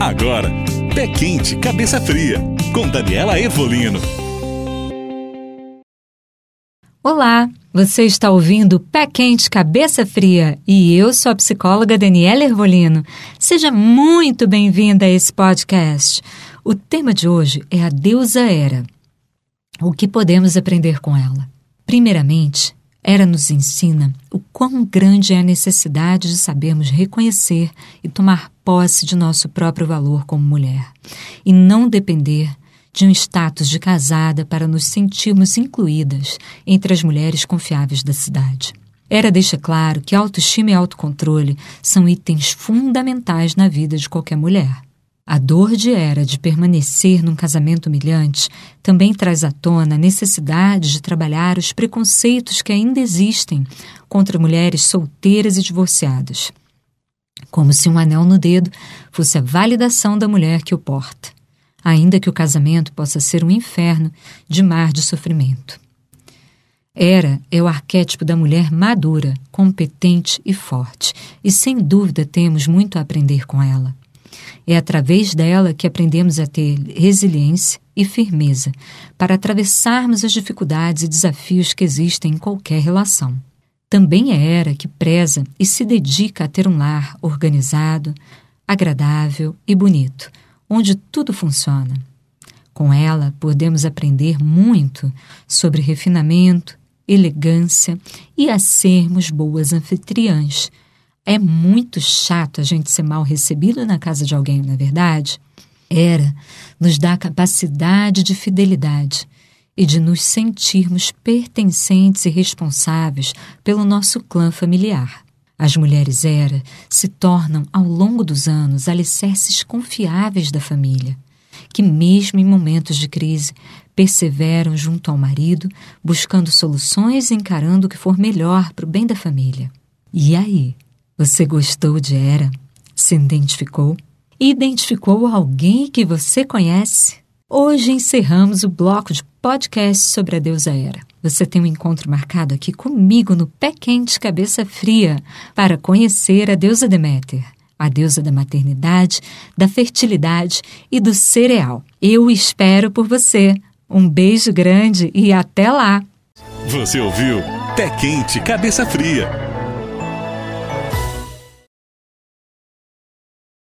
Agora, Pé Quente, Cabeça Fria, com Daniela Evolino. Olá, você está ouvindo Pé Quente, Cabeça Fria e eu sou a psicóloga Daniela Ervolino. Seja muito bem-vinda a esse podcast. O tema de hoje é a deusa Hera. O que podemos aprender com ela? Primeiramente, Hera nos ensina o quão grande é a necessidade de sabermos reconhecer e tomar posse de nosso próprio valor como mulher, e não depender de um status de casada para nos sentirmos incluídas entre as mulheres confiáveis da cidade. Hera deixa claro que autoestima e autocontrole são itens fundamentais na vida de qualquer mulher. A dor de Hera de permanecer num casamento humilhante também traz à tona a necessidade de trabalhar os preconceitos que ainda existem contra mulheres solteiras e divorciadas. Como se um anel no dedo fosse a validação da mulher que o porta, ainda que o casamento possa ser um inferno de mar de sofrimento. Hera é o arquétipo da mulher madura, competente e forte, e sem dúvida temos muito a aprender com ela. É através dela que aprendemos a ter resiliência e firmeza para atravessarmos as dificuldades e desafios que existem em qualquer relação. Também é Era que preza e se dedica a ter um lar organizado, agradável e bonito, onde tudo funciona. Com ela, podemos aprender muito sobre refinamento, elegância e a sermos boas anfitriãs é muito chato a gente ser mal recebido na casa de alguém, não é verdade? Era nos dá a capacidade de fidelidade e de nos sentirmos pertencentes e responsáveis pelo nosso clã familiar. As mulheres era se tornam, ao longo dos anos, alicerces confiáveis da família, que, mesmo em momentos de crise, perseveram junto ao marido, buscando soluções e encarando o que for melhor para o bem da família. E aí? Você gostou de Era? Se identificou? Identificou alguém que você conhece? Hoje encerramos o bloco de podcast sobre a deusa Era. Você tem um encontro marcado aqui comigo no Pé Quente Cabeça Fria para conhecer a deusa Deméter, a deusa da maternidade, da fertilidade e do cereal. Eu espero por você. Um beijo grande e até lá! Você ouviu Pé Quente Cabeça Fria